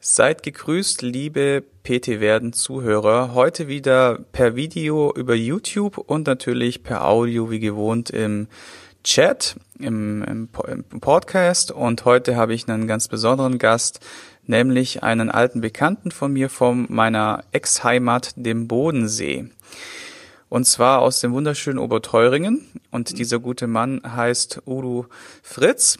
Seid gegrüßt, liebe PT Werden Zuhörer. Heute wieder per Video über YouTube und natürlich per Audio wie gewohnt im Chat, im, im, im Podcast. Und heute habe ich einen ganz besonderen Gast, nämlich einen alten Bekannten von mir von meiner Ex-Heimat, dem Bodensee. Und zwar aus dem wunderschönen Oberteuringen. Und dieser gute Mann heißt Udo Fritz.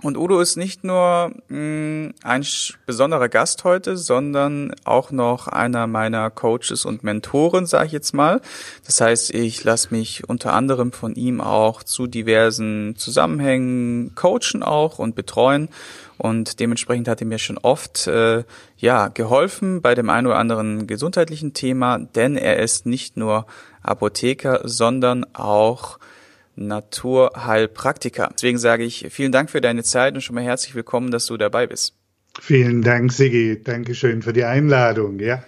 Und Udo ist nicht nur mh, mm, ein besonderer Gast heute, sondern auch noch einer meiner Coaches und Mentoren, sage ich jetzt mal. Das heißt, ich lasse mich unter anderem von ihm auch zu diversen Zusammenhängen coachen auch und betreuen. Und dementsprechend hat er mir schon oft äh, ja geholfen bei dem einen oder anderen gesundheitlichen Thema, denn er ist nicht nur Apotheker, sondern auch Naturheilpraktiker. Deswegen sage ich vielen Dank für deine Zeit und schon mal herzlich willkommen, dass du dabei bist. Vielen Dank, Sigi. Dankeschön für die Einladung, ja.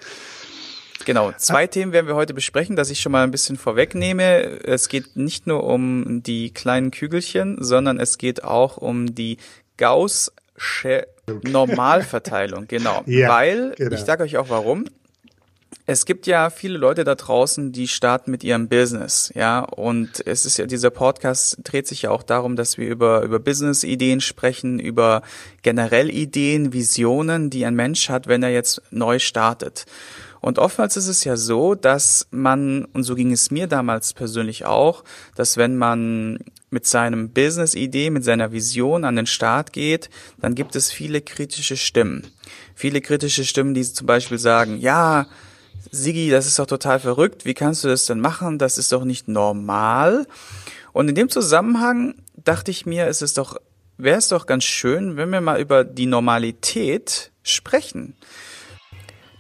Genau, zwei Themen werden wir heute besprechen, dass ich schon mal ein bisschen vorwegnehme. Es geht nicht nur um die kleinen Kügelchen, sondern es geht auch um die Gaußsche Normalverteilung, genau. ja, Weil, genau. ich sage euch auch warum, es gibt ja viele Leute da draußen, die starten mit ihrem Business, ja, und es ist ja dieser Podcast dreht sich ja auch darum, dass wir über über Business-Ideen sprechen, über generell Ideen, Visionen, die ein Mensch hat, wenn er jetzt neu startet. Und oftmals ist es ja so, dass man, und so ging es mir damals persönlich auch, dass wenn man mit seinem Business-Idee, mit seiner Vision an den Start geht, dann gibt es viele kritische Stimmen. Viele kritische Stimmen, die zum Beispiel sagen, ja, Sigi, das ist doch total verrückt. Wie kannst du das denn machen? Das ist doch nicht normal. Und in dem Zusammenhang dachte ich mir, es ist doch, wäre es doch ganz schön, wenn wir mal über die Normalität sprechen.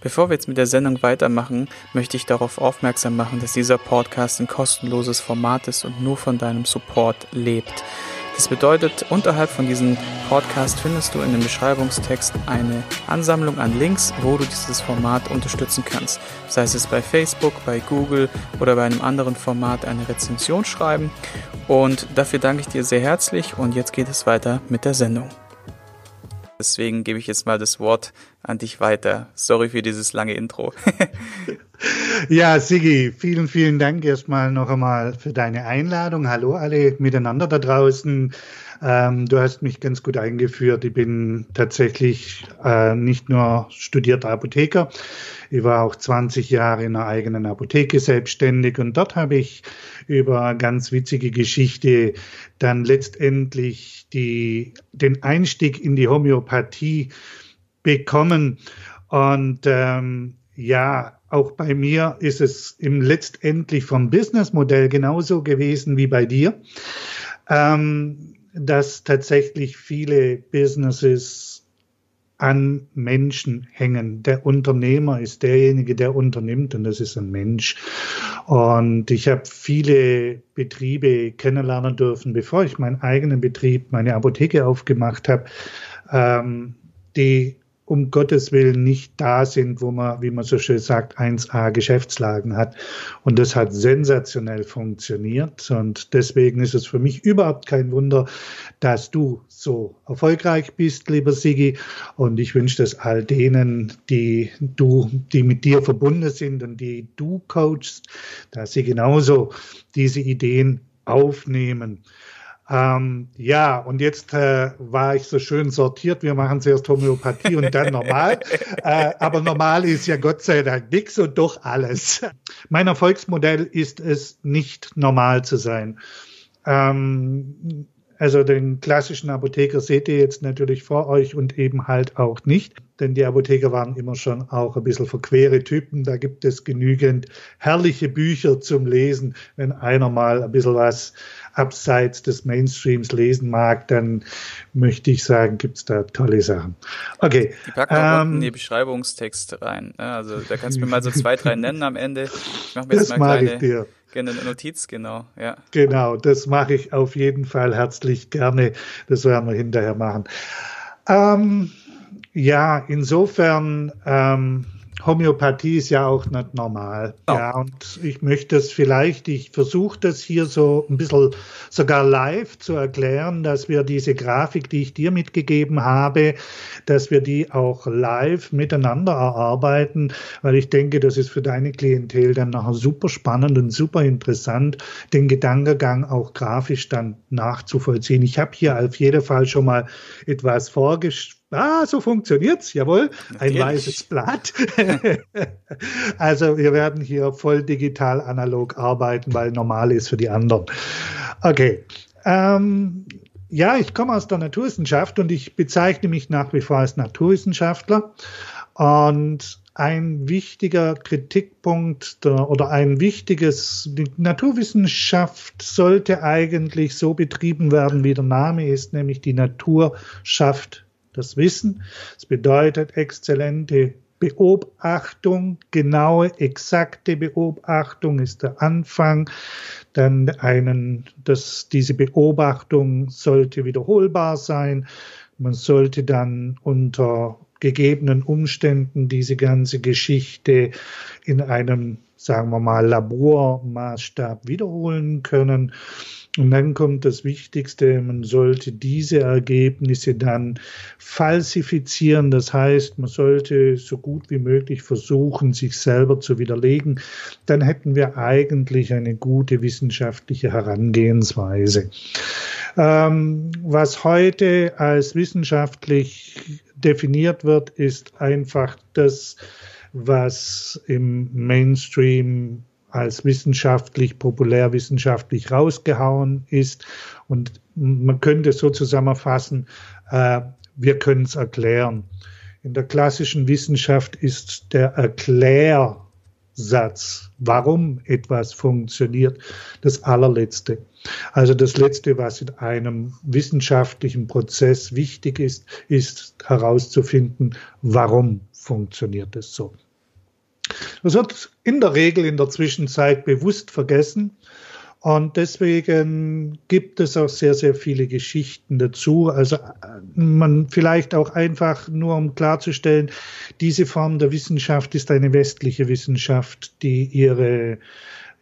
Bevor wir jetzt mit der Sendung weitermachen, möchte ich darauf aufmerksam machen, dass dieser Podcast ein kostenloses Format ist und nur von deinem Support lebt. Das bedeutet, unterhalb von diesem Podcast findest du in dem Beschreibungstext eine Ansammlung an Links, wo du dieses Format unterstützen kannst. Sei es bei Facebook, bei Google oder bei einem anderen Format eine Rezension schreiben. Und dafür danke ich dir sehr herzlich und jetzt geht es weiter mit der Sendung. Deswegen gebe ich jetzt mal das Wort an dich weiter. Sorry für dieses lange Intro. ja, Sigi, vielen, vielen Dank erstmal noch einmal für deine Einladung. Hallo alle miteinander da draußen. Ähm, du hast mich ganz gut eingeführt. Ich bin tatsächlich äh, nicht nur studierter Apotheker. Ich war auch 20 Jahre in einer eigenen Apotheke selbstständig und dort habe ich über ganz witzige Geschichte dann letztendlich die, den Einstieg in die Homöopathie bekommen. Und ähm, ja, auch bei mir ist es im letztendlich vom Businessmodell genauso gewesen wie bei dir, ähm, dass tatsächlich viele Businesses an Menschen hängen. Der Unternehmer ist derjenige, der unternimmt und das ist ein Mensch. Und ich habe viele Betriebe kennenlernen dürfen, bevor ich meinen eigenen Betrieb, meine Apotheke aufgemacht habe, ähm, die um Gottes Willen nicht da sind, wo man, wie man so schön sagt, 1a Geschäftslagen hat. Und das hat sensationell funktioniert. Und deswegen ist es für mich überhaupt kein Wunder, dass du so erfolgreich bist, lieber Sigi. Und ich wünsche das all denen, die du, die mit dir verbunden sind und die du coachst, dass sie genauso diese Ideen aufnehmen. Ähm, ja, und jetzt äh, war ich so schön sortiert. Wir machen zuerst Homöopathie und dann normal. äh, aber normal ist ja Gott sei Dank nichts und doch alles. Mein Erfolgsmodell ist es, nicht normal zu sein. Ähm, also den klassischen Apotheker seht ihr jetzt natürlich vor euch und eben halt auch nicht, denn die Apotheker waren immer schon auch ein bisschen verquere Typen. Da gibt es genügend herrliche Bücher zum Lesen. Wenn einer mal ein bisschen was abseits des Mainstreams lesen mag, dann möchte ich sagen, gibt's da tolle Sachen. Okay. Die packen wir ähm, die Beschreibungstexte rein. Ne? Also da kannst du mir mal so zwei, drei nennen am Ende. Ich mach mir jetzt mal eine kleine Gerne eine Notiz, genau, ja. Genau, das mache ich auf jeden Fall herzlich gerne. Das werden wir hinterher machen. Ähm, ja, insofern, ähm, Homöopathie ist ja auch nicht normal. Oh. Ja, und ich möchte es vielleicht, ich versuche das hier so ein bisschen sogar live zu erklären, dass wir diese Grafik, die ich dir mitgegeben habe, dass wir die auch live miteinander erarbeiten, weil ich denke, das ist für deine Klientel dann nachher super spannend und super interessant, den Gedankengang auch grafisch dann nachzuvollziehen. Ich habe hier auf jeden Fall schon mal etwas vorgestellt Ah, so funktioniert's, jawohl. Ein Natürlich. weißes Blatt. also wir werden hier voll digital analog arbeiten, weil normal ist für die anderen. Okay. Ähm, ja, ich komme aus der Naturwissenschaft und ich bezeichne mich nach wie vor als Naturwissenschaftler. Und ein wichtiger Kritikpunkt der, oder ein wichtiges, die Naturwissenschaft sollte eigentlich so betrieben werden, wie der Name ist, nämlich die Natur schafft das Wissen. Es bedeutet exzellente Beobachtung, genaue, exakte Beobachtung ist der Anfang. Dann einen, dass diese Beobachtung sollte wiederholbar sein. Man sollte dann unter gegebenen Umständen diese ganze Geschichte in einem, sagen wir mal, Labormaßstab wiederholen können. Und dann kommt das Wichtigste, man sollte diese Ergebnisse dann falsifizieren. Das heißt, man sollte so gut wie möglich versuchen, sich selber zu widerlegen. Dann hätten wir eigentlich eine gute wissenschaftliche Herangehensweise. Ähm, was heute als wissenschaftlich definiert wird, ist einfach das, was im Mainstream als wissenschaftlich, populärwissenschaftlich rausgehauen ist. Und man könnte so zusammenfassen, äh, wir können es erklären. In der klassischen Wissenschaft ist der Erklärsatz, warum etwas funktioniert, das allerletzte. Also das Letzte, was in einem wissenschaftlichen Prozess wichtig ist, ist herauszufinden, warum funktioniert es so. Das wird in der Regel in der Zwischenzeit bewusst vergessen. Und deswegen gibt es auch sehr, sehr viele Geschichten dazu. Also man vielleicht auch einfach nur, um klarzustellen, diese Form der Wissenschaft ist eine westliche Wissenschaft, die ihre,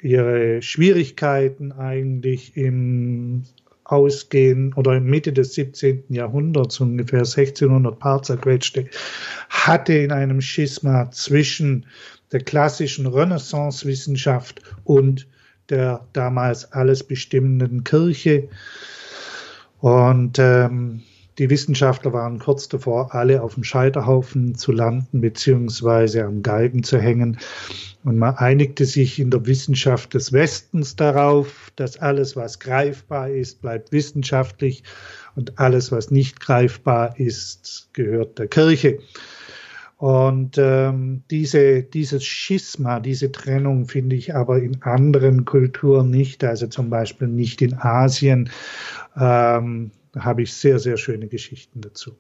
ihre Schwierigkeiten eigentlich im Ausgehen oder Mitte des 17. Jahrhunderts, ungefähr 1600 Paar zerquetschte, hatte in einem Schisma zwischen der klassischen Renaissance-Wissenschaft und der damals alles bestimmenden Kirche. Und ähm, die Wissenschaftler waren kurz davor, alle auf dem Scheiterhaufen zu landen beziehungsweise am Galgen zu hängen. Und man einigte sich in der Wissenschaft des Westens darauf, dass alles, was greifbar ist, bleibt wissenschaftlich und alles, was nicht greifbar ist, gehört der Kirche. Und ähm, diese, dieses Schisma, diese Trennung finde ich aber in anderen Kulturen nicht, also zum Beispiel nicht in Asien. Ähm, da habe ich sehr, sehr schöne Geschichten dazu.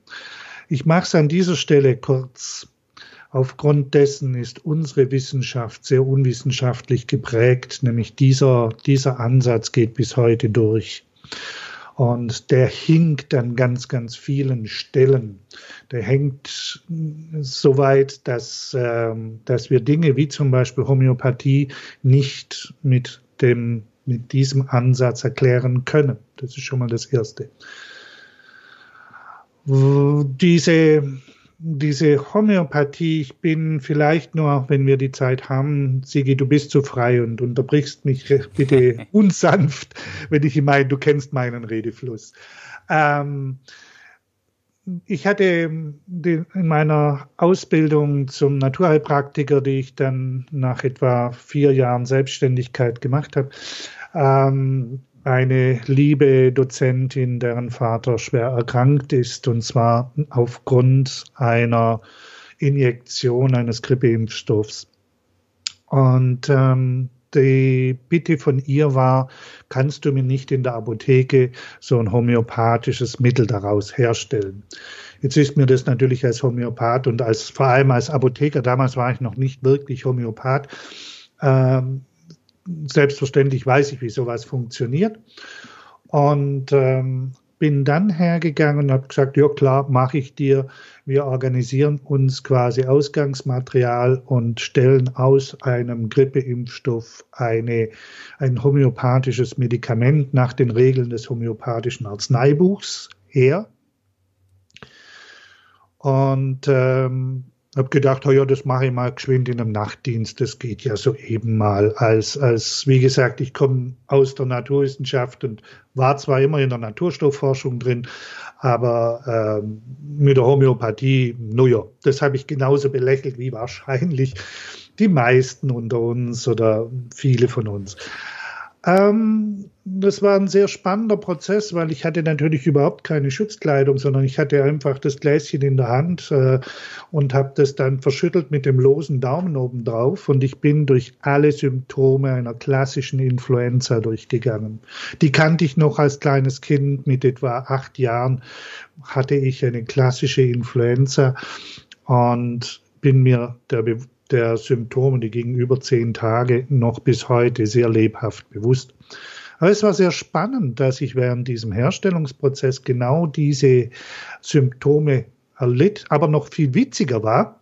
Ich mache es an dieser Stelle kurz. Aufgrund dessen ist unsere Wissenschaft sehr unwissenschaftlich geprägt, nämlich dieser, dieser Ansatz geht bis heute durch. Und der hinkt an ganz, ganz vielen Stellen. Der hängt so weit, dass, äh, dass wir Dinge wie zum Beispiel Homöopathie nicht mit dem, mit diesem Ansatz erklären können. Das ist schon mal das Erste. Diese diese Homöopathie, ich bin vielleicht nur, wenn wir die Zeit haben, Sigi, du bist zu frei und unterbrichst mich bitte unsanft, wenn ich meine, du kennst meinen Redefluss. Ähm, ich hatte in meiner Ausbildung zum Naturheilpraktiker, die ich dann nach etwa vier Jahren Selbstständigkeit gemacht habe, ähm, eine liebe Dozentin, deren Vater schwer erkrankt ist, und zwar aufgrund einer Injektion eines Grippeimpfstoffs. Und ähm, die Bitte von ihr war, kannst du mir nicht in der Apotheke so ein homöopathisches Mittel daraus herstellen? Jetzt ist mir das natürlich als Homöopath und als vor allem als Apotheker, damals war ich noch nicht wirklich Homöopath, ähm, selbstverständlich weiß ich, wie sowas funktioniert. Und ähm, bin dann hergegangen und habe gesagt, ja klar, mache ich dir. Wir organisieren uns quasi Ausgangsmaterial und stellen aus einem Grippeimpfstoff eine, ein homöopathisches Medikament nach den Regeln des homöopathischen Arzneibuchs her. Und ähm, habe gedacht, oh ja, das mache ich mal geschwind in einem Nachtdienst. Das geht ja so eben mal. Als, als wie gesagt, ich komme aus der Naturwissenschaft und war zwar immer in der Naturstoffforschung drin, aber ähm, mit der Homöopathie, naja, das habe ich genauso belächelt wie wahrscheinlich die meisten unter uns oder viele von uns. Ähm, das war ein sehr spannender Prozess, weil ich hatte natürlich überhaupt keine Schutzkleidung, sondern ich hatte einfach das Gläschen in der Hand äh, und habe das dann verschüttelt mit dem losen Daumen oben drauf und ich bin durch alle Symptome einer klassischen Influenza durchgegangen. Die kannte ich noch als kleines Kind mit etwa acht Jahren hatte ich eine klassische Influenza und bin mir der der Symptome, die gingen über zehn Tage, noch bis heute sehr lebhaft bewusst. Aber es war sehr spannend, dass ich während diesem Herstellungsprozess genau diese Symptome erlitt, aber noch viel witziger war.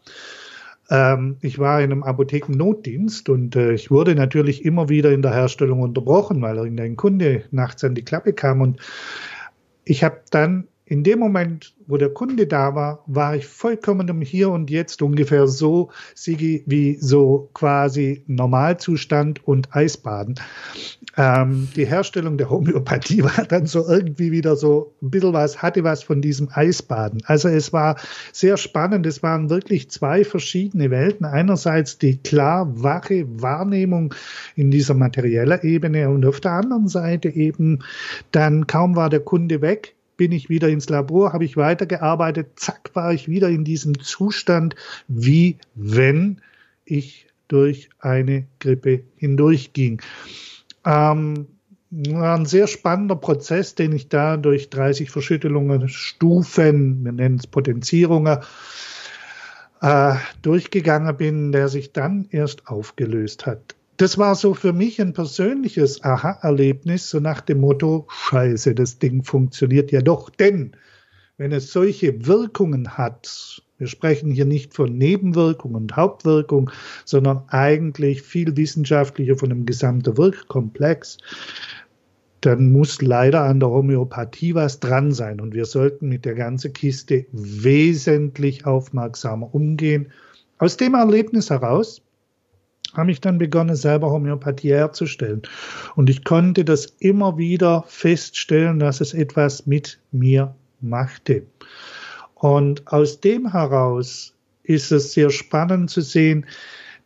Ähm, ich war in einem Apothekennotdienst und äh, ich wurde natürlich immer wieder in der Herstellung unterbrochen, weil irgendein Kunde nachts an die Klappe kam und ich habe dann in dem Moment, wo der Kunde da war, war ich vollkommen im Hier und Jetzt ungefähr so, Sigi, wie so quasi Normalzustand und Eisbaden. Ähm, die Herstellung der Homöopathie war dann so irgendwie wieder so ein bisschen was, hatte was von diesem Eisbaden. Also es war sehr spannend. Es waren wirklich zwei verschiedene Welten. Einerseits die klar wache Wahrnehmung in dieser materiellen Ebene und auf der anderen Seite eben dann kaum war der Kunde weg, bin ich wieder ins Labor, habe ich weitergearbeitet, zack, war ich wieder in diesem Zustand, wie wenn ich durch eine Grippe hindurchging. Ähm, war ein sehr spannender Prozess, den ich da durch 30 Verschüttelungen, Stufen, wir nennen es Potenzierungen, äh, durchgegangen bin, der sich dann erst aufgelöst hat das war so für mich ein persönliches Aha-Erlebnis, so nach dem Motto, scheiße, das Ding funktioniert ja doch. Denn wenn es solche Wirkungen hat, wir sprechen hier nicht von Nebenwirkung und Hauptwirkung, sondern eigentlich viel wissenschaftlicher von einem gesamten Wirkkomplex, dann muss leider an der Homöopathie was dran sein. Und wir sollten mit der ganzen Kiste wesentlich aufmerksamer umgehen. Aus dem Erlebnis heraus habe ich dann begonnen, selber Homöopathie herzustellen. Und ich konnte das immer wieder feststellen, dass es etwas mit mir machte. Und aus dem heraus ist es sehr spannend zu sehen,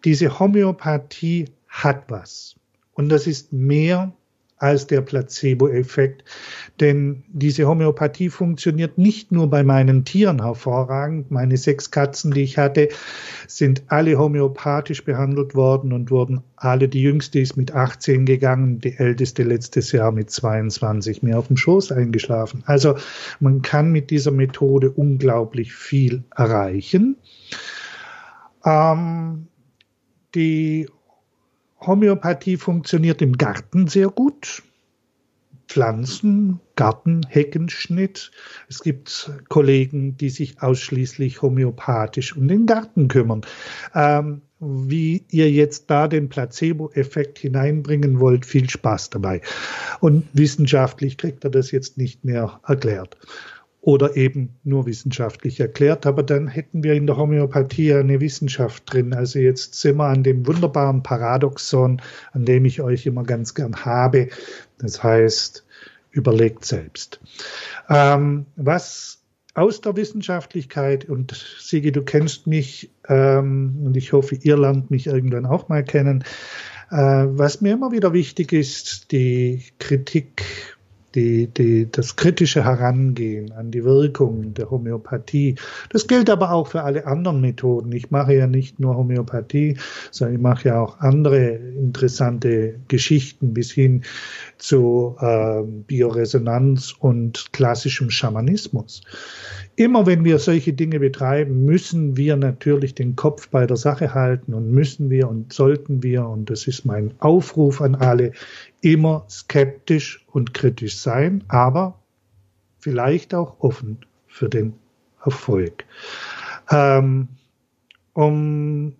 diese Homöopathie hat was. Und das ist mehr als der Placebo-Effekt. Denn diese Homöopathie funktioniert nicht nur bei meinen Tieren hervorragend. Meine sechs Katzen, die ich hatte, sind alle homöopathisch behandelt worden und wurden alle, die jüngste ist mit 18 gegangen, die älteste letztes Jahr mit 22 mir auf dem Schoß eingeschlafen. Also man kann mit dieser Methode unglaublich viel erreichen. Ähm, die Homöopathie funktioniert im Garten sehr gut. Pflanzen, Garten, Heckenschnitt. Es gibt Kollegen, die sich ausschließlich homöopathisch um den Garten kümmern. Ähm, wie ihr jetzt da den Placebo-Effekt hineinbringen wollt, viel Spaß dabei. Und wissenschaftlich kriegt er das jetzt nicht mehr erklärt oder eben nur wissenschaftlich erklärt. Aber dann hätten wir in der Homöopathie eine Wissenschaft drin. Also jetzt sind wir an dem wunderbaren Paradoxon, an dem ich euch immer ganz gern habe. Das heißt, überlegt selbst. Ähm, was aus der Wissenschaftlichkeit, und Sigi, du kennst mich, ähm, und ich hoffe, ihr lernt mich irgendwann auch mal kennen, äh, was mir immer wieder wichtig ist, die Kritik die, die, das kritische Herangehen an die Wirkung der Homöopathie. Das gilt aber auch für alle anderen Methoden. Ich mache ja nicht nur Homöopathie, sondern ich mache ja auch andere interessante Geschichten bis hin zu äh, Bioresonanz und klassischem Schamanismus. Immer wenn wir solche Dinge betreiben, müssen wir natürlich den Kopf bei der Sache halten und müssen wir und sollten wir, und das ist mein Aufruf an alle, immer skeptisch und kritisch sein, aber vielleicht auch offen für den Erfolg. Ähm, um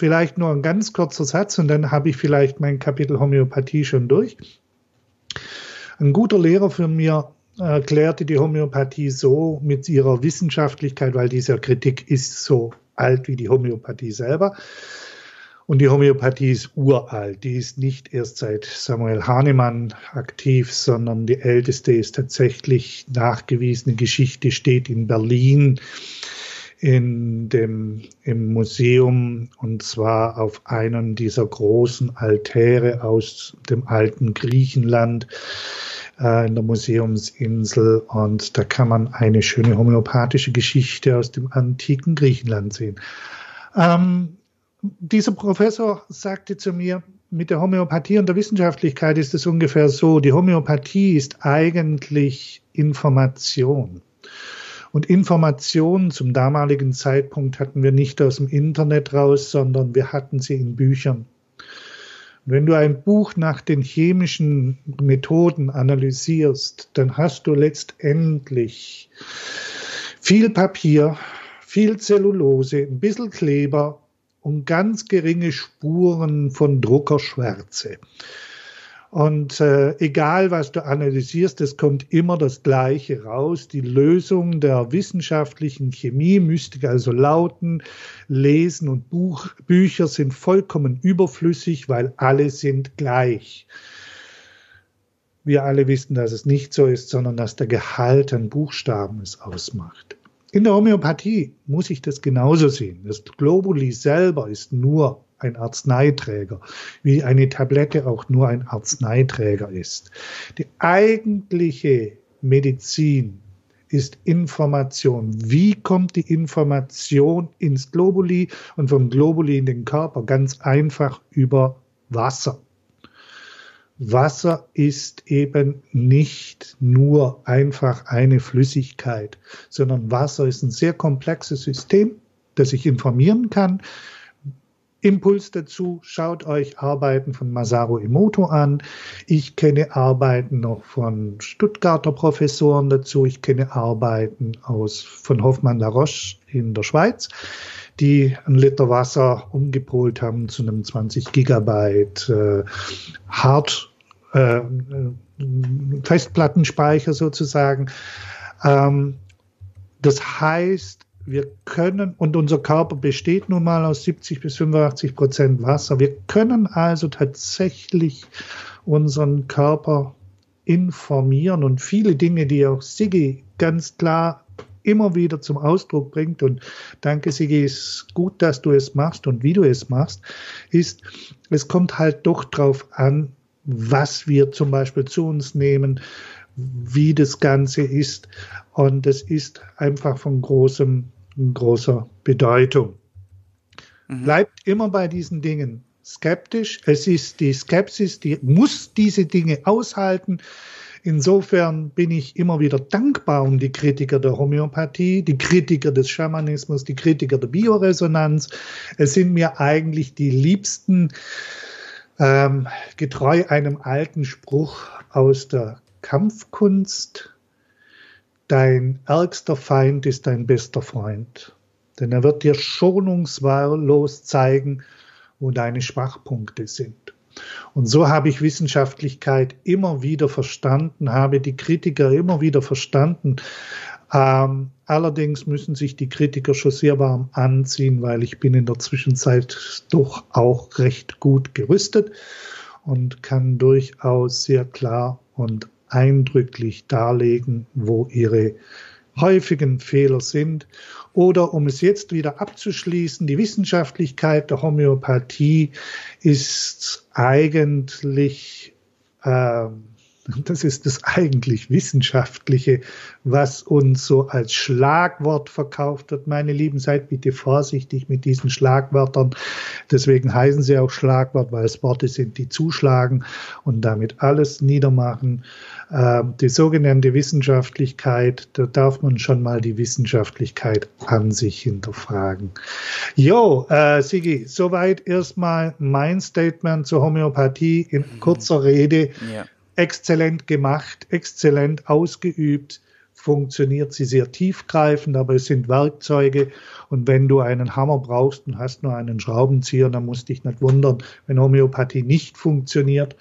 vielleicht nur ein ganz kurzer Satz und dann habe ich vielleicht mein Kapitel Homöopathie schon durch. Ein guter Lehrer für mir erklärte die Homöopathie so mit ihrer Wissenschaftlichkeit, weil diese Kritik ist so alt wie die Homöopathie selber. Und die Homöopathie ist uralt. Die ist nicht erst seit Samuel Hahnemann aktiv, sondern die älteste ist tatsächlich nachgewiesene Geschichte, steht in Berlin in dem, im Museum und zwar auf einem dieser großen Altäre aus dem alten Griechenland äh, in der Museumsinsel und da kann man eine schöne homöopathische Geschichte aus dem antiken Griechenland sehen. Ähm, dieser Professor sagte zu mir, mit der Homöopathie und der Wissenschaftlichkeit ist es ungefähr so, die Homöopathie ist eigentlich Information. Und Informationen zum damaligen Zeitpunkt hatten wir nicht aus dem Internet raus, sondern wir hatten sie in Büchern. Und wenn du ein Buch nach den chemischen Methoden analysierst, dann hast du letztendlich viel Papier, viel Zellulose, ein bisschen Kleber und ganz geringe Spuren von Druckerschwärze. Und äh, egal, was du analysierst, es kommt immer das Gleiche raus. Die Lösung der wissenschaftlichen Chemie müsste also lauten, Lesen und Buch, Bücher sind vollkommen überflüssig, weil alle sind gleich. Wir alle wissen, dass es nicht so ist, sondern dass der Gehalt an Buchstaben es ausmacht. In der Homöopathie muss ich das genauso sehen. Das Globuli selber ist nur ein Arzneiträger, wie eine Tablette auch nur ein Arzneiträger ist. Die eigentliche Medizin ist Information. Wie kommt die Information ins Globuli und vom Globuli in den Körper? Ganz einfach über Wasser. Wasser ist eben nicht nur einfach eine Flüssigkeit, sondern Wasser ist ein sehr komplexes System, das sich informieren kann. Impuls dazu, schaut euch Arbeiten von Masaru Emoto an. Ich kenne Arbeiten noch von Stuttgarter Professoren dazu. Ich kenne Arbeiten aus, von Hoffmann La Roche in der Schweiz die ein Liter Wasser umgepolt haben zu einem 20 Gigabyte äh, Hard äh, Festplattenspeicher sozusagen. Ähm, das heißt, wir können, und unser Körper besteht nun mal aus 70 bis 85 Prozent Wasser, wir können also tatsächlich unseren Körper informieren und viele Dinge, die auch Sigi ganz klar immer wieder zum Ausdruck bringt und danke Sigi, ist gut, dass du es machst und wie du es machst, ist, es kommt halt doch drauf an, was wir zum Beispiel zu uns nehmen, wie das Ganze ist. Und es ist einfach von großem, großer Bedeutung. Mhm. Bleibt immer bei diesen Dingen skeptisch. Es ist die Skepsis, die muss diese Dinge aushalten. Insofern bin ich immer wieder dankbar um die Kritiker der Homöopathie, die Kritiker des Schamanismus, die Kritiker der Bioresonanz. Es sind mir eigentlich die liebsten ähm, getreu einem alten Spruch aus der Kampfkunst, dein ärgster Feind ist dein bester Freund, denn er wird dir schonungslos zeigen, wo deine Schwachpunkte sind. Und so habe ich Wissenschaftlichkeit immer wieder verstanden, habe die Kritiker immer wieder verstanden, ähm, allerdings müssen sich die Kritiker schon sehr warm anziehen, weil ich bin in der Zwischenzeit doch auch recht gut gerüstet und kann durchaus sehr klar und eindrücklich darlegen, wo ihre häufigen Fehler sind. Oder um es jetzt wieder abzuschließen, die Wissenschaftlichkeit der Homöopathie ist eigentlich ähm, das ist das eigentlich Wissenschaftliche, was uns so als Schlagwort verkauft wird. Meine Lieben, seid bitte vorsichtig mit diesen Schlagwörtern. Deswegen heißen sie auch Schlagwort, weil es Worte sind, die zuschlagen und damit alles niedermachen. Ähm, die sogenannte Wissenschaftlichkeit, da darf man schon mal die Wissenschaftlichkeit an sich hinterfragen. Jo, äh, Sigi, soweit erstmal mein Statement zur Homöopathie in kurzer Rede. Ja exzellent gemacht, exzellent ausgeübt. funktioniert sie sehr tiefgreifend, aber es sind Werkzeuge. Und wenn du einen Hammer brauchst und hast nur einen Schraubenzieher, dann musst du dich nicht wundern, wenn Homöopathie nicht funktioniert.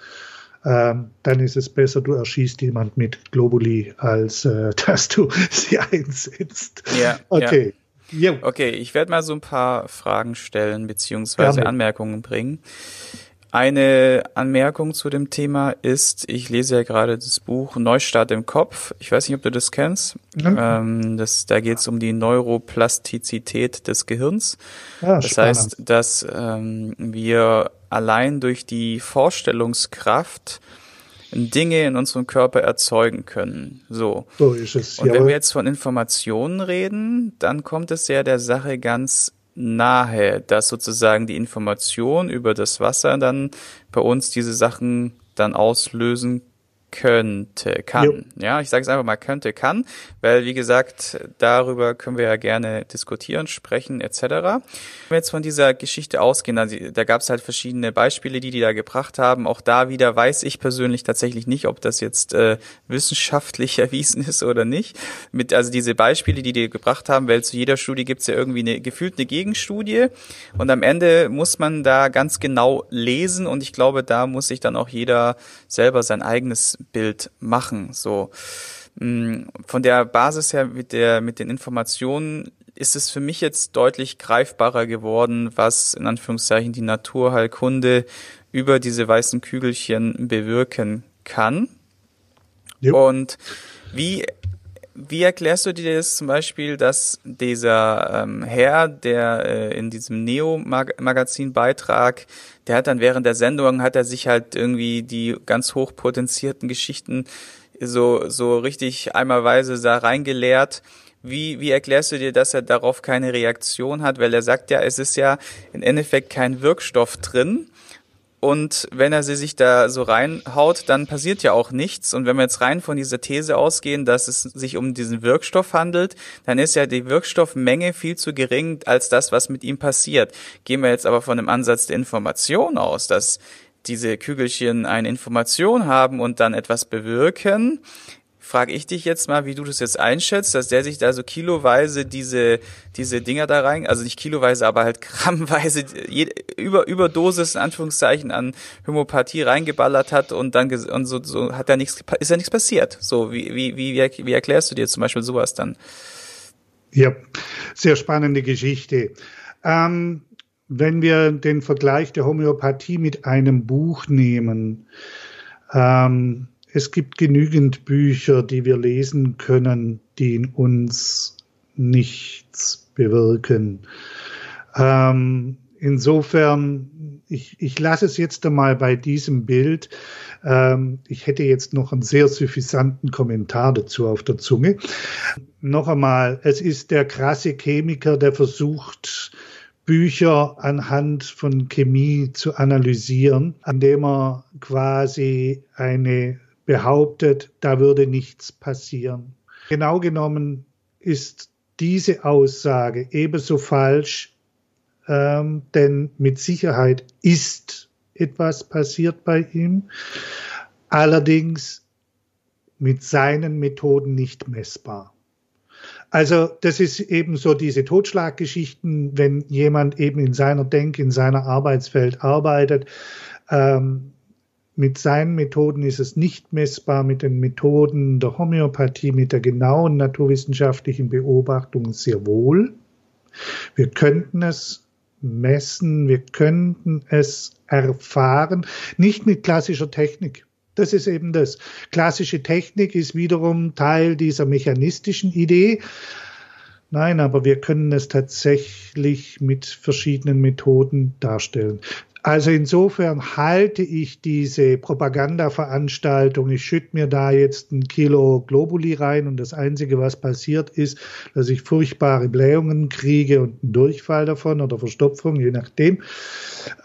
Ähm, dann ist es besser, du erschießt jemand mit Globuli, als äh, dass du sie einsetzt. Ja, okay. Ja. Okay, ich werde mal so ein paar Fragen stellen beziehungsweise Gerne. Anmerkungen bringen. Eine Anmerkung zu dem Thema ist, ich lese ja gerade das Buch Neustart im Kopf. Ich weiß nicht, ob du das kennst. Mhm. Ähm, das, da geht es um die Neuroplastizität des Gehirns. Ja, das spannend. heißt, dass ähm, wir allein durch die Vorstellungskraft Dinge in unserem Körper erzeugen können. So. So ist es. Und wenn wir jetzt von Informationen reden, dann kommt es ja der Sache ganz nahe, dass sozusagen die Information über das Wasser dann bei uns diese Sachen dann auslösen könnte, kann. Jo. Ja, ich sage es einfach mal könnte, kann, weil wie gesagt, darüber können wir ja gerne diskutieren, sprechen etc. Wenn wir jetzt von dieser Geschichte ausgehen, also, da gab es halt verschiedene Beispiele, die die da gebracht haben. Auch da wieder weiß ich persönlich tatsächlich nicht, ob das jetzt äh, wissenschaftlich erwiesen ist oder nicht. Mit also diese Beispiele, die die gebracht haben, weil zu jeder Studie gibt es ja irgendwie eine gefühlt eine Gegenstudie und am Ende muss man da ganz genau lesen und ich glaube, da muss sich dann auch jeder selber sein eigenes Bild machen. So mm, von der Basis her mit der mit den Informationen ist es für mich jetzt deutlich greifbarer geworden, was in Anführungszeichen die Naturheilkunde über diese weißen Kügelchen bewirken kann. Jo. Und wie wie erklärst du dir das zum Beispiel, dass dieser ähm, Herr, der äh, in diesem Neo-Magazin-Beitrag, der hat dann während der Sendung, hat er sich halt irgendwie die ganz hochpotenzierten Geschichten so, so richtig einmalweise da reingeleert. Wie, wie erklärst du dir, dass er darauf keine Reaktion hat? Weil er sagt ja, es ist ja im Endeffekt kein Wirkstoff drin. Und wenn er sie sich da so reinhaut, dann passiert ja auch nichts. Und wenn wir jetzt rein von dieser These ausgehen, dass es sich um diesen Wirkstoff handelt, dann ist ja die Wirkstoffmenge viel zu gering als das, was mit ihm passiert. Gehen wir jetzt aber von dem Ansatz der Information aus, dass diese Kügelchen eine Information haben und dann etwas bewirken, frage ich dich jetzt mal, wie du das jetzt einschätzt, dass der sich da so kiloweise diese, diese Dinger da rein, also nicht kiloweise, aber halt grammweise über, Überdosis in Anführungszeichen an Homöopathie reingeballert hat und dann und so, so hat da nichts, ist ja nichts passiert. So, wie, wie, wie, wie erklärst du dir zum Beispiel sowas dann? Ja, sehr spannende Geschichte. Ähm, wenn wir den Vergleich der Homöopathie mit einem Buch nehmen, ähm, es gibt genügend Bücher, die wir lesen können, die in uns nichts bewirken. Ähm, insofern, ich, ich lasse es jetzt einmal bei diesem Bild. Ähm, ich hätte jetzt noch einen sehr suffisanten Kommentar dazu auf der Zunge. Noch einmal, es ist der krasse Chemiker, der versucht, Bücher anhand von Chemie zu analysieren, indem er quasi eine behauptet, da würde nichts passieren. Genau genommen ist diese Aussage ebenso falsch, ähm, denn mit Sicherheit ist etwas passiert bei ihm, allerdings mit seinen Methoden nicht messbar. Also das ist eben so diese Totschlaggeschichten, wenn jemand eben in seiner Denke, in seiner Arbeitsfeld arbeitet, ähm, mit seinen Methoden ist es nicht messbar, mit den Methoden der Homöopathie, mit der genauen naturwissenschaftlichen Beobachtung sehr wohl. Wir könnten es messen, wir könnten es erfahren, nicht mit klassischer Technik. Das ist eben das. Klassische Technik ist wiederum Teil dieser mechanistischen Idee. Nein, aber wir können es tatsächlich mit verschiedenen Methoden darstellen. Also insofern halte ich diese Propagandaveranstaltung, ich schütte mir da jetzt ein Kilo Globuli rein und das Einzige, was passiert ist, dass ich furchtbare Blähungen kriege und einen Durchfall davon oder Verstopfung, je nachdem.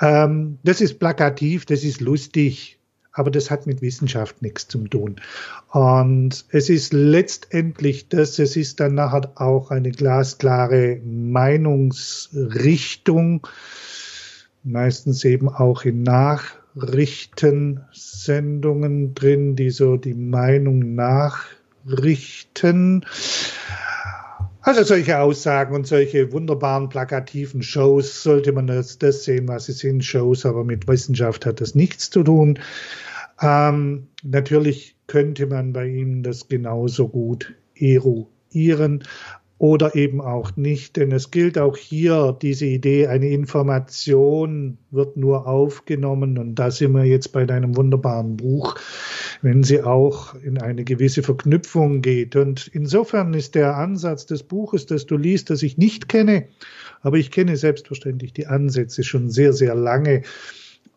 Ähm, das ist plakativ, das ist lustig, aber das hat mit Wissenschaft nichts zu tun. Und es ist letztendlich das, es ist dann nachher auch eine glasklare Meinungsrichtung, meistens eben auch in Nachrichtensendungen drin, die so die Meinung richten. Also solche Aussagen und solche wunderbaren plakativen Shows sollte man das, das sehen, was sie sind, Shows, aber mit Wissenschaft hat das nichts zu tun. Ähm, natürlich könnte man bei ihm das genauso gut eruieren oder eben auch nicht, denn es gilt auch hier diese Idee, eine Information wird nur aufgenommen und da sind wir jetzt bei deinem wunderbaren Buch, wenn sie auch in eine gewisse Verknüpfung geht. Und insofern ist der Ansatz des Buches, das du liest, das ich nicht kenne, aber ich kenne selbstverständlich die Ansätze schon sehr, sehr lange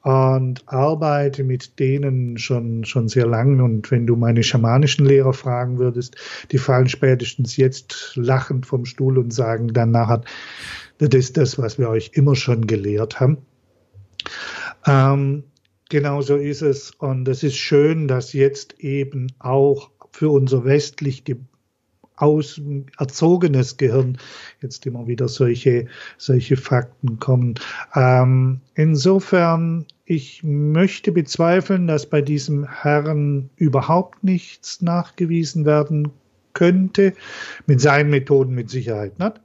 und arbeite mit denen schon, schon sehr lang. Und wenn du meine schamanischen Lehrer fragen würdest, die fallen spätestens jetzt lachend vom Stuhl und sagen dann nachher, das ist das, was wir euch immer schon gelehrt haben. Ähm, genau so ist es. Und es ist schön, dass jetzt eben auch für unser westlich aus erzogenes Gehirn jetzt immer wieder solche, solche Fakten kommen. Ähm, insofern, ich möchte bezweifeln, dass bei diesem Herrn überhaupt nichts nachgewiesen werden könnte. Mit seinen Methoden mit Sicherheit nicht.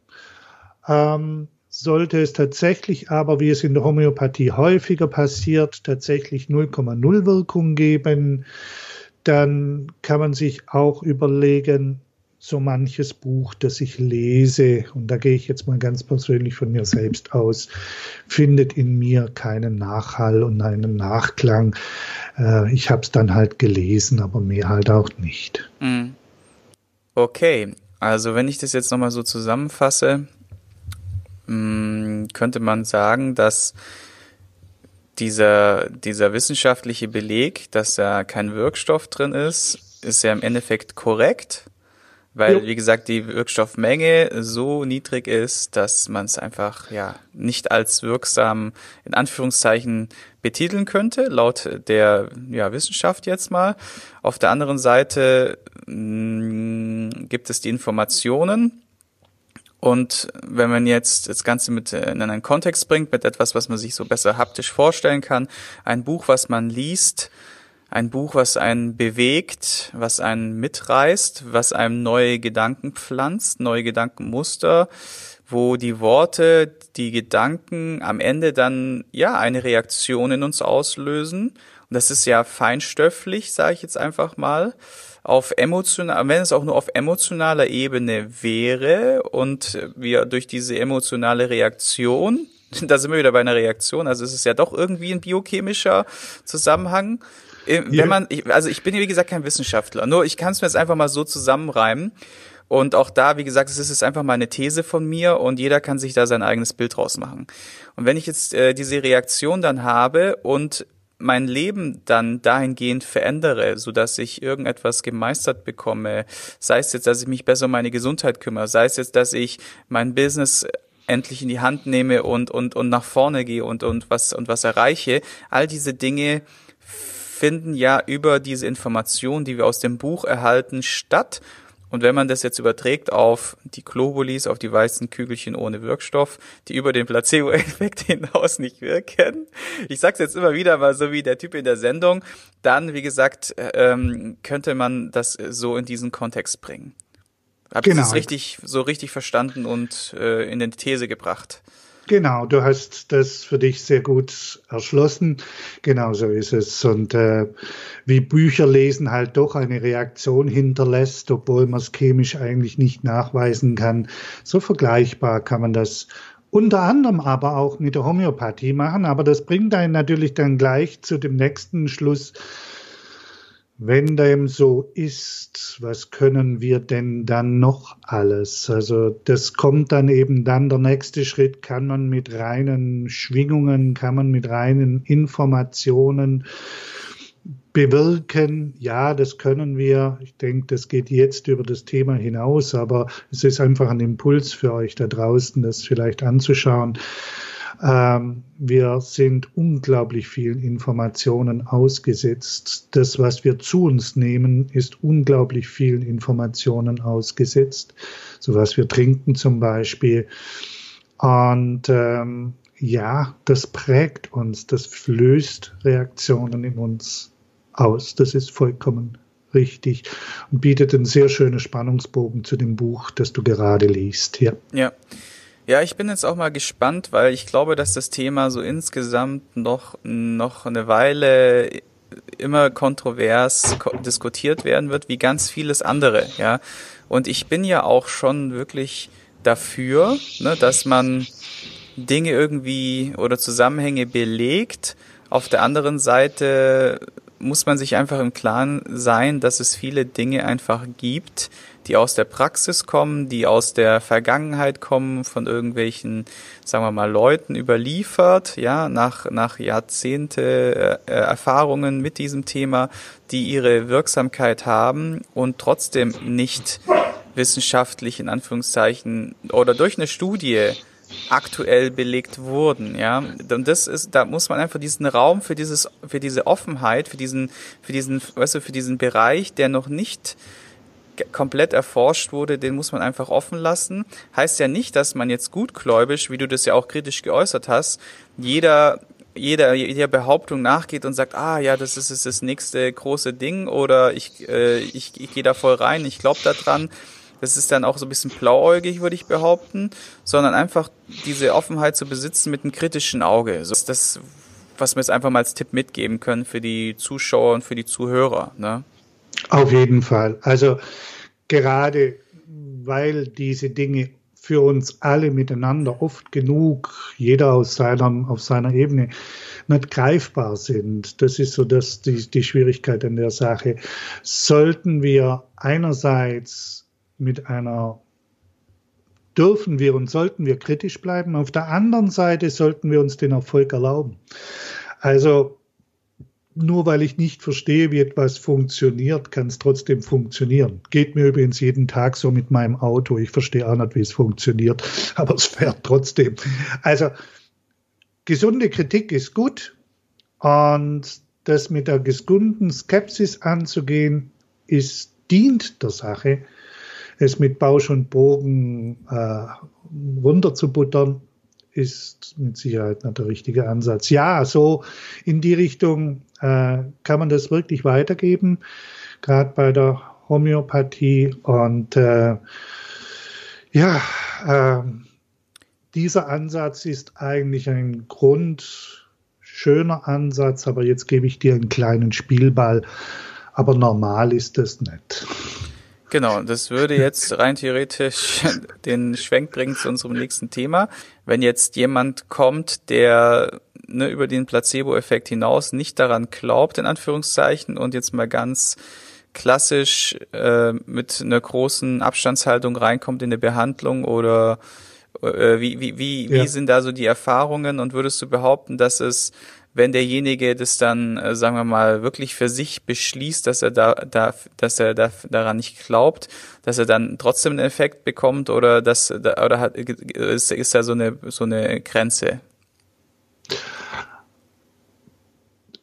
Ähm, sollte es tatsächlich aber, wie es in der Homöopathie häufiger passiert, tatsächlich 0,0 Wirkung geben, dann kann man sich auch überlegen, so manches Buch, das ich lese, und da gehe ich jetzt mal ganz persönlich von mir selbst aus, findet in mir keinen Nachhall und einen Nachklang. Äh, ich habe es dann halt gelesen, aber mehr halt auch nicht. Mhm. Okay, also wenn ich das jetzt nochmal so zusammenfasse, mm, könnte man sagen, dass dieser, dieser wissenschaftliche Beleg, dass da kein Wirkstoff drin ist, ist ja im Endeffekt korrekt weil, jo. wie gesagt, die Wirkstoffmenge so niedrig ist, dass man es einfach ja nicht als wirksam in Anführungszeichen betiteln könnte, laut der ja, Wissenschaft jetzt mal. Auf der anderen Seite mh, mm, gibt es die Informationen, und wenn man jetzt das Ganze mit in einen Kontext bringt, mit etwas, was man sich so besser haptisch vorstellen kann, ein Buch, was man liest, ein Buch, was einen bewegt, was einen mitreißt, was einem neue Gedanken pflanzt, neue Gedankenmuster, wo die Worte, die Gedanken am Ende dann ja eine Reaktion in uns auslösen. Und das ist ja feinstofflich, sage ich jetzt einfach mal auf emotional, wenn es auch nur auf emotionaler Ebene wäre und wir durch diese emotionale Reaktion, da sind wir wieder bei einer Reaktion, also es ist ja doch irgendwie ein biochemischer Zusammenhang, wenn yeah. man, ich, also ich bin wie gesagt kein Wissenschaftler, nur ich kann es mir jetzt einfach mal so zusammenreimen. Und auch da, wie gesagt, es ist einfach mal eine These von mir und jeder kann sich da sein eigenes Bild draus machen. Und wenn ich jetzt äh, diese Reaktion dann habe und mein Leben dann dahingehend verändere, so dass ich irgendetwas gemeistert bekomme, sei es jetzt, dass ich mich besser um meine Gesundheit kümmere, sei es jetzt, dass ich mein Business endlich in die Hand nehme und und und nach vorne gehe und und was und was erreiche, all diese Dinge finden ja über diese Informationen, die wir aus dem Buch erhalten, statt. Und wenn man das jetzt überträgt auf die Globulis, auf die weißen Kügelchen ohne Wirkstoff, die über den Placebo-Effekt hinaus nicht wirken, ich sag's jetzt immer wieder mal so wie der Typ in der Sendung, dann, wie gesagt, ähm, könnte man das so in diesen Kontext bringen. Genau. ihr das richtig, so richtig verstanden und äh, in die These gebracht? Genau, du hast das für dich sehr gut erschlossen. Genau so ist es. Und äh, wie Bücher lesen halt doch eine Reaktion hinterlässt, obwohl man es chemisch eigentlich nicht nachweisen kann. So vergleichbar kann man das unter anderem aber auch mit der Homöopathie machen. Aber das bringt einen natürlich dann gleich zu dem nächsten Schluss wenn dem so ist, was können wir denn dann noch alles? Also das kommt dann eben dann der nächste Schritt, kann man mit reinen Schwingungen, kann man mit reinen Informationen bewirken. Ja, das können wir. Ich denke, das geht jetzt über das Thema hinaus, aber es ist einfach ein Impuls für euch da draußen, das vielleicht anzuschauen. Ähm, wir sind unglaublich vielen Informationen ausgesetzt. Das, was wir zu uns nehmen, ist unglaublich vielen Informationen ausgesetzt. So was wir trinken zum Beispiel. Und ähm, ja, das prägt uns, das löst Reaktionen in uns aus. Das ist vollkommen richtig und bietet einen sehr schönen Spannungsbogen zu dem Buch, das du gerade liest. Ja. Ja. Ja, ich bin jetzt auch mal gespannt, weil ich glaube, dass das Thema so insgesamt noch, noch eine Weile immer kontrovers diskutiert werden wird, wie ganz vieles andere, ja. Und ich bin ja auch schon wirklich dafür, ne, dass man Dinge irgendwie oder Zusammenhänge belegt. Auf der anderen Seite muss man sich einfach im Klaren sein, dass es viele Dinge einfach gibt, die aus der Praxis kommen, die aus der Vergangenheit kommen, von irgendwelchen, sagen wir mal, Leuten überliefert, ja, nach, nach Jahrzehnte äh, Erfahrungen mit diesem Thema, die ihre Wirksamkeit haben und trotzdem nicht wissenschaftlich in Anführungszeichen oder durch eine Studie aktuell belegt wurden, ja. Und das ist, da muss man einfach diesen Raum für dieses, für diese Offenheit, für diesen, für diesen, weißt du, für diesen Bereich, der noch nicht komplett erforscht wurde, den muss man einfach offen lassen. Heißt ja nicht, dass man jetzt gutgläubig, wie du das ja auch kritisch geäußert hast, jeder jeder, jeder Behauptung nachgeht und sagt, ah ja, das ist, ist das nächste große Ding oder ich, äh, ich, ich gehe da voll rein, ich glaube da dran. Das ist dann auch so ein bisschen blauäugig, würde ich behaupten, sondern einfach diese Offenheit zu besitzen mit einem kritischen Auge. Das ist das, was wir jetzt einfach mal als Tipp mitgeben können für die Zuschauer und für die Zuhörer. Ne? Auf jeden Fall. Also gerade weil diese Dinge für uns alle miteinander oft genug, jeder aus seiner, auf seiner Ebene, nicht greifbar sind. Das ist so das, die, die Schwierigkeit an der Sache. Sollten wir einerseits mit einer dürfen wir und sollten wir kritisch bleiben. Auf der anderen Seite sollten wir uns den Erfolg erlauben. Also nur weil ich nicht verstehe, wie etwas funktioniert, kann es trotzdem funktionieren. Geht mir übrigens jeden Tag so mit meinem Auto. Ich verstehe auch nicht, wie es funktioniert, aber es fährt trotzdem. Also gesunde Kritik ist gut und das mit der gesunden Skepsis anzugehen, ist, dient der Sache. Es mit Bausch und Bogen äh, runterzubuttern, ist mit Sicherheit nicht der richtige Ansatz. Ja, so in die Richtung äh, kann man das wirklich weitergeben, gerade bei der Homöopathie. Und äh, ja, äh, dieser Ansatz ist eigentlich ein grundschöner Ansatz, aber jetzt gebe ich dir einen kleinen Spielball. Aber normal ist das nicht. Genau, das würde jetzt rein theoretisch den Schwenk bringen zu unserem nächsten Thema. Wenn jetzt jemand kommt, der ne, über den Placebo-Effekt hinaus nicht daran glaubt, in Anführungszeichen, und jetzt mal ganz klassisch äh, mit einer großen Abstandshaltung reinkommt in eine Behandlung oder äh, wie, wie, wie, ja. wie sind da so die Erfahrungen und würdest du behaupten, dass es wenn derjenige das dann, äh, sagen wir mal, wirklich für sich beschließt, dass er da, da dass er da, daran nicht glaubt, dass er dann trotzdem einen Effekt bekommt oder das oder hat ist, ist da so eine so eine Grenze?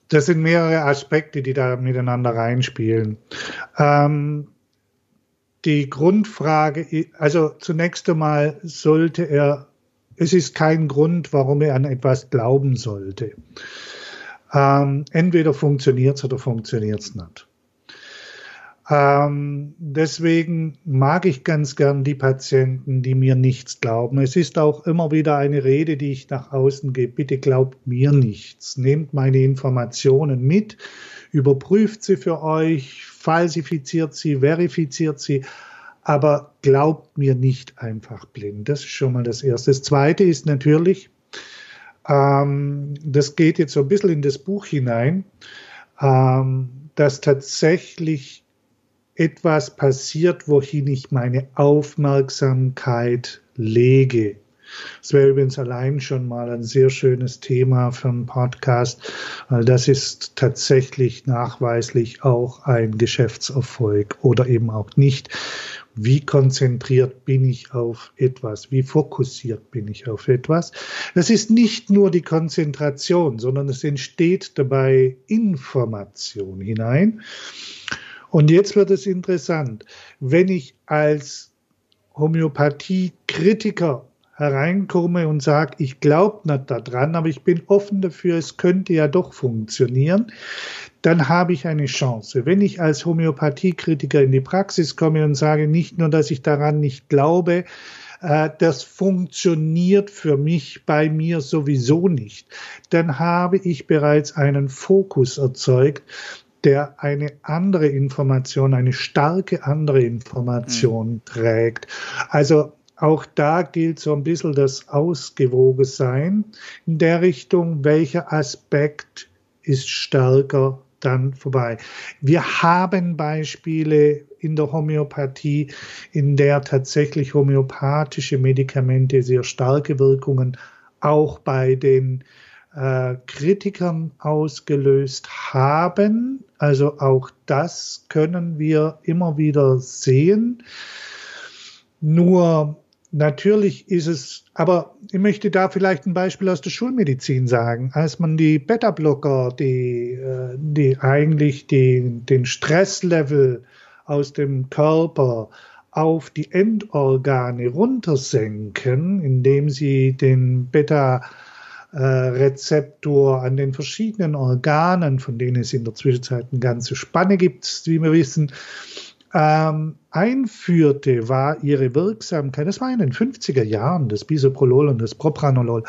Das sind mehrere Aspekte, die da miteinander reinspielen. Ähm, die Grundfrage, also zunächst einmal sollte er es ist kein Grund, warum er an etwas glauben sollte. Ähm, entweder funktioniert es oder funktioniert es nicht. Ähm, deswegen mag ich ganz gern die Patienten, die mir nichts glauben. Es ist auch immer wieder eine Rede, die ich nach außen gebe. Bitte glaubt mir nichts. Nehmt meine Informationen mit, überprüft sie für euch, falsifiziert sie, verifiziert sie aber glaubt mir nicht einfach blind. Das ist schon mal das Erste. Das Zweite ist natürlich, ähm, das geht jetzt so ein bisschen in das Buch hinein, ähm, dass tatsächlich etwas passiert, wohin ich meine Aufmerksamkeit lege. Das wäre übrigens allein schon mal ein sehr schönes Thema für einen Podcast, weil das ist tatsächlich nachweislich auch ein Geschäftserfolg oder eben auch nicht wie konzentriert bin ich auf etwas, wie fokussiert bin ich auf etwas. Das ist nicht nur die Konzentration, sondern es entsteht dabei Information hinein. Und jetzt wird es interessant, wenn ich als Homöopathie-Kritiker hereinkomme und sage, ich glaube nicht daran, aber ich bin offen dafür, es könnte ja doch funktionieren, dann habe ich eine Chance. Wenn ich als Homöopathiekritiker in die Praxis komme und sage nicht nur, dass ich daran nicht glaube, äh, das funktioniert für mich bei mir sowieso nicht, dann habe ich bereits einen Fokus erzeugt, der eine andere Information, eine starke andere Information mhm. trägt. Also auch da gilt so ein bisschen das Ausgewogensein in der Richtung, welcher Aspekt ist stärker dann vorbei. Wir haben Beispiele in der Homöopathie, in der tatsächlich homöopathische Medikamente sehr starke Wirkungen auch bei den äh, Kritikern ausgelöst haben. Also auch das können wir immer wieder sehen. Nur natürlich ist es, aber ich möchte da vielleicht ein Beispiel aus der Schulmedizin sagen. Als man die Beta-Blocker, die, äh, die eigentlich die, den Stresslevel aus dem Körper auf die Endorgane runtersenken, indem sie den Beta Rezeptor an den verschiedenen Organen, von denen es in der Zwischenzeit eine ganze Spanne gibt, wie wir wissen, ähm, einführte, war ihre Wirksamkeit, das war in den 50er Jahren, das Bisoprolol und das Propranolol,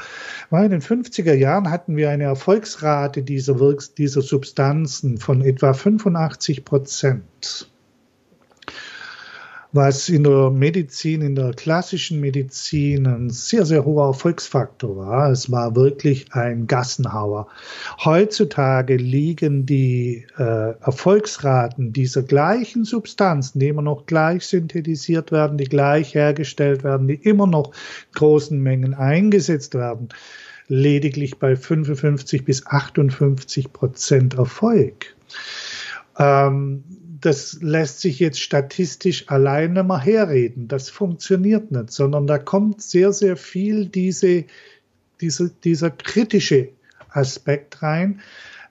war in den 50er Jahren hatten wir eine Erfolgsrate dieser, Wirks dieser Substanzen von etwa 85 Prozent was in der Medizin, in der klassischen Medizin ein sehr, sehr hoher Erfolgsfaktor war. Es war wirklich ein Gassenhauer. Heutzutage liegen die äh, Erfolgsraten dieser gleichen Substanzen, die immer noch gleich synthetisiert werden, die gleich hergestellt werden, die immer noch großen Mengen eingesetzt werden, lediglich bei 55 bis 58 Prozent Erfolg. Ähm, das lässt sich jetzt statistisch alleine mal herreden. Das funktioniert nicht, sondern da kommt sehr, sehr viel diese, diese, dieser kritische Aspekt rein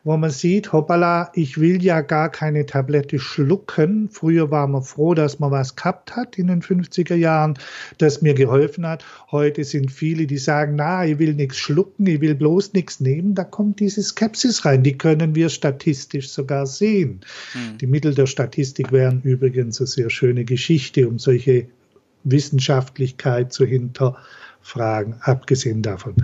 wo man sieht, hoppala, ich will ja gar keine Tablette schlucken. Früher war man froh, dass man was gehabt hat in den 50er Jahren, das mir geholfen hat. Heute sind viele, die sagen, na, ich will nichts schlucken, ich will bloß nichts nehmen. Da kommt diese Skepsis rein. Die können wir statistisch sogar sehen. Hm. Die Mittel der Statistik wären übrigens eine sehr schöne Geschichte, um solche Wissenschaftlichkeit zu hinterfragen, abgesehen davon.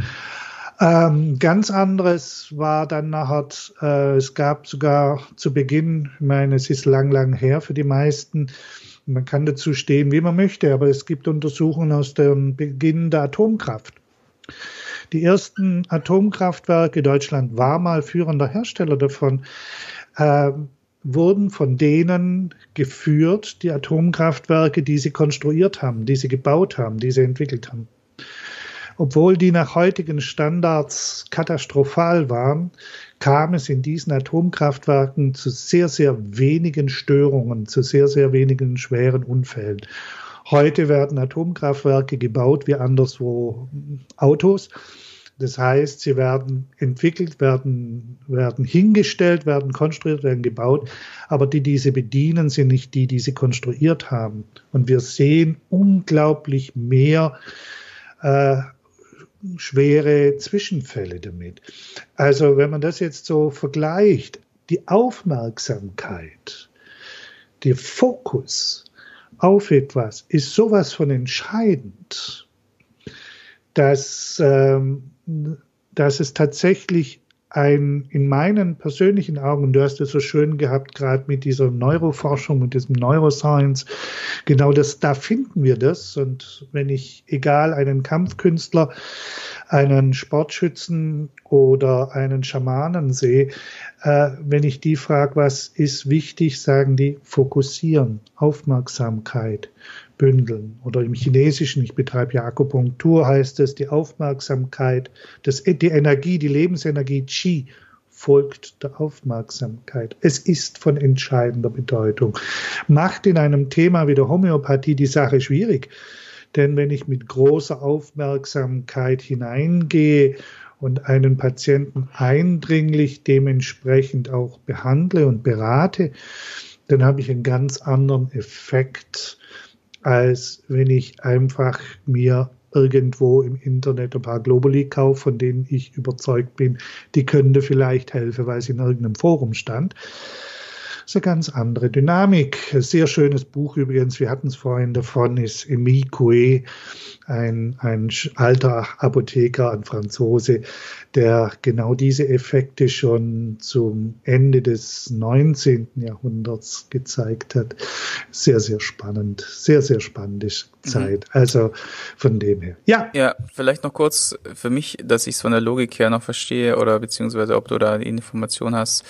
Ähm, ganz anderes war dann nachher, äh, es gab sogar zu Beginn, ich meine, es ist lang, lang her für die meisten, man kann dazu stehen, wie man möchte, aber es gibt Untersuchungen aus dem Beginn der Atomkraft. Die ersten Atomkraftwerke, Deutschland war mal führender Hersteller davon, äh, wurden von denen geführt, die Atomkraftwerke, die sie konstruiert haben, die sie gebaut haben, die sie entwickelt haben obwohl die nach heutigen Standards katastrophal waren, kam es in diesen Atomkraftwerken zu sehr, sehr wenigen Störungen, zu sehr, sehr wenigen schweren Unfällen. Heute werden Atomkraftwerke gebaut wie anderswo Autos. Das heißt, sie werden entwickelt, werden, werden hingestellt, werden konstruiert, werden gebaut, aber die diese bedienen, sind nicht die, die sie konstruiert haben. Und wir sehen unglaublich mehr äh, schwere Zwischenfälle damit. Also wenn man das jetzt so vergleicht, die Aufmerksamkeit, der Fokus auf etwas ist sowas von entscheidend, dass, ähm, dass es tatsächlich ein, in meinen persönlichen Augen, du hast es so schön gehabt, gerade mit dieser Neuroforschung und diesem Neuroscience, genau das, da finden wir das. Und wenn ich, egal, einen Kampfkünstler, einen Sportschützen oder einen Schamanen sehe, äh, wenn ich die frage, was ist wichtig, sagen die fokussieren, Aufmerksamkeit, bündeln. Oder im Chinesischen, ich betreibe ja Akupunktur, heißt es, die Aufmerksamkeit, das, die Energie, die Lebensenergie Qi folgt der Aufmerksamkeit. Es ist von entscheidender Bedeutung. Macht in einem Thema wie der Homöopathie die Sache schwierig. Denn wenn ich mit großer Aufmerksamkeit hineingehe und einen Patienten eindringlich dementsprechend auch behandle und berate, dann habe ich einen ganz anderen Effekt als wenn ich einfach mir irgendwo im Internet ein paar Globally kaufe, von denen ich überzeugt bin, die könnte vielleicht helfen, weil sie in irgendeinem Forum stand ist eine ganz andere Dynamik. Sehr schönes Buch übrigens, wir hatten es vorhin davon, ist Emile Coué, ein, ein alter Apotheker, ein Franzose, der genau diese Effekte schon zum Ende des 19. Jahrhunderts gezeigt hat. Sehr, sehr spannend, sehr, sehr spannende Zeit. Mhm. Also von dem her. Ja. Ja, vielleicht noch kurz für mich, dass ich es von der Logik her noch verstehe oder beziehungsweise ob du da die Information hast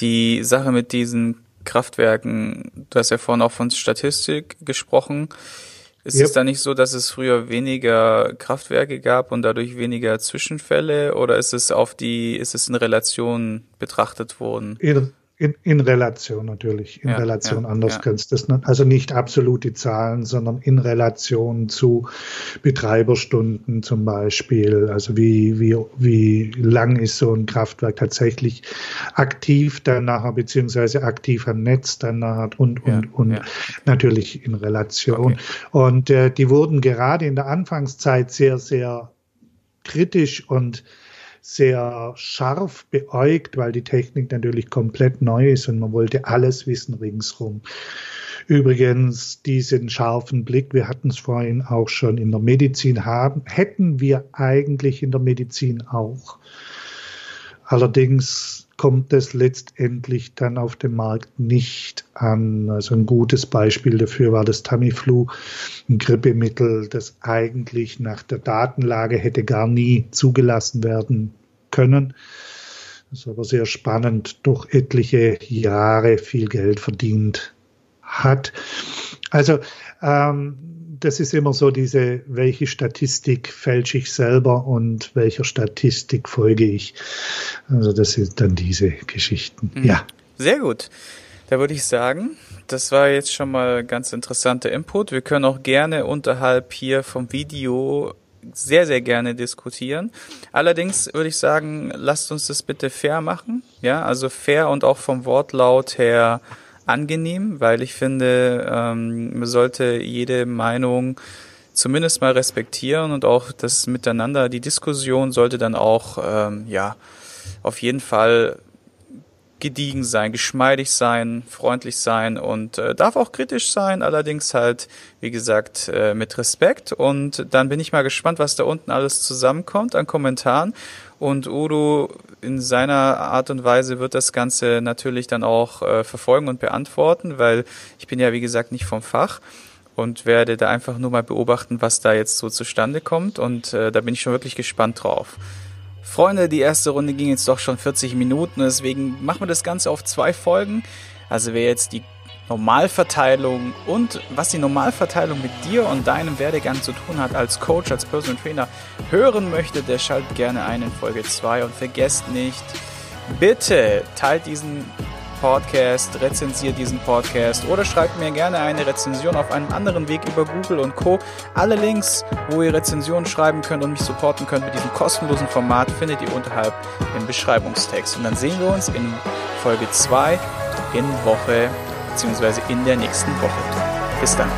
die Sache mit diesen Kraftwerken, du hast ja vorhin auch von Statistik gesprochen. Ist yep. es da nicht so, dass es früher weniger Kraftwerke gab und dadurch weniger Zwischenfälle oder ist es auf die, ist es in Relation betrachtet worden? In, in Relation natürlich, in ja, Relation, ja, anders ja. kannst du das nicht. Also nicht absolute Zahlen, sondern in Relation zu Betreiberstunden zum Beispiel. Also wie, wie, wie lang ist so ein Kraftwerk tatsächlich aktiv dann nachher, beziehungsweise aktiv am Netz dann nachher und, und, und natürlich in Relation. Okay. Und äh, die wurden gerade in der Anfangszeit sehr, sehr kritisch und sehr scharf beäugt, weil die Technik natürlich komplett neu ist und man wollte alles wissen ringsrum. Übrigens, diesen scharfen Blick, wir hatten es vorhin auch schon in der Medizin haben, hätten wir eigentlich in der Medizin auch. Allerdings kommt es letztendlich dann auf dem Markt nicht an. Also ein gutes Beispiel dafür war das Tamiflu, ein Grippemittel, das eigentlich nach der Datenlage hätte gar nie zugelassen werden können. Das ist aber sehr spannend, doch etliche Jahre viel Geld verdient hat. Also ähm, das ist immer so diese, welche Statistik fälsche ich selber und welcher Statistik folge ich. Also das sind dann diese Geschichten. Mhm. Ja. Sehr gut. Da würde ich sagen, das war jetzt schon mal ganz interessanter Input. Wir können auch gerne unterhalb hier vom Video sehr, sehr gerne diskutieren. Allerdings würde ich sagen, lasst uns das bitte fair machen. Ja, also fair und auch vom Wortlaut her angenehm, weil ich finde, ähm, man sollte jede Meinung zumindest mal respektieren und auch das Miteinander, die Diskussion sollte dann auch, ähm, ja, auf jeden Fall gediegen sein, geschmeidig sein, freundlich sein und äh, darf auch kritisch sein, allerdings halt, wie gesagt, äh, mit Respekt. Und dann bin ich mal gespannt, was da unten alles zusammenkommt an Kommentaren. Und Udo in seiner Art und Weise wird das Ganze natürlich dann auch äh, verfolgen und beantworten, weil ich bin ja, wie gesagt, nicht vom Fach und werde da einfach nur mal beobachten, was da jetzt so zustande kommt. Und äh, da bin ich schon wirklich gespannt drauf. Freunde, die erste Runde ging jetzt doch schon 40 Minuten, deswegen machen wir das Ganze auf zwei Folgen. Also wer jetzt die Normalverteilung und was die Normalverteilung mit dir und deinem Werdegang zu tun hat als Coach, als Personal Trainer hören möchte, der schaltet gerne ein in Folge 2 und vergesst nicht, bitte teilt diesen Podcast, rezensiert diesen Podcast oder schreibt mir gerne eine Rezension auf einem anderen Weg über Google und Co. Alle Links, wo ihr Rezensionen schreiben könnt und mich supporten könnt mit diesem kostenlosen Format, findet ihr unterhalb im Beschreibungstext. Und dann sehen wir uns in Folge 2 in Woche beziehungsweise in der nächsten Woche. Bis dann.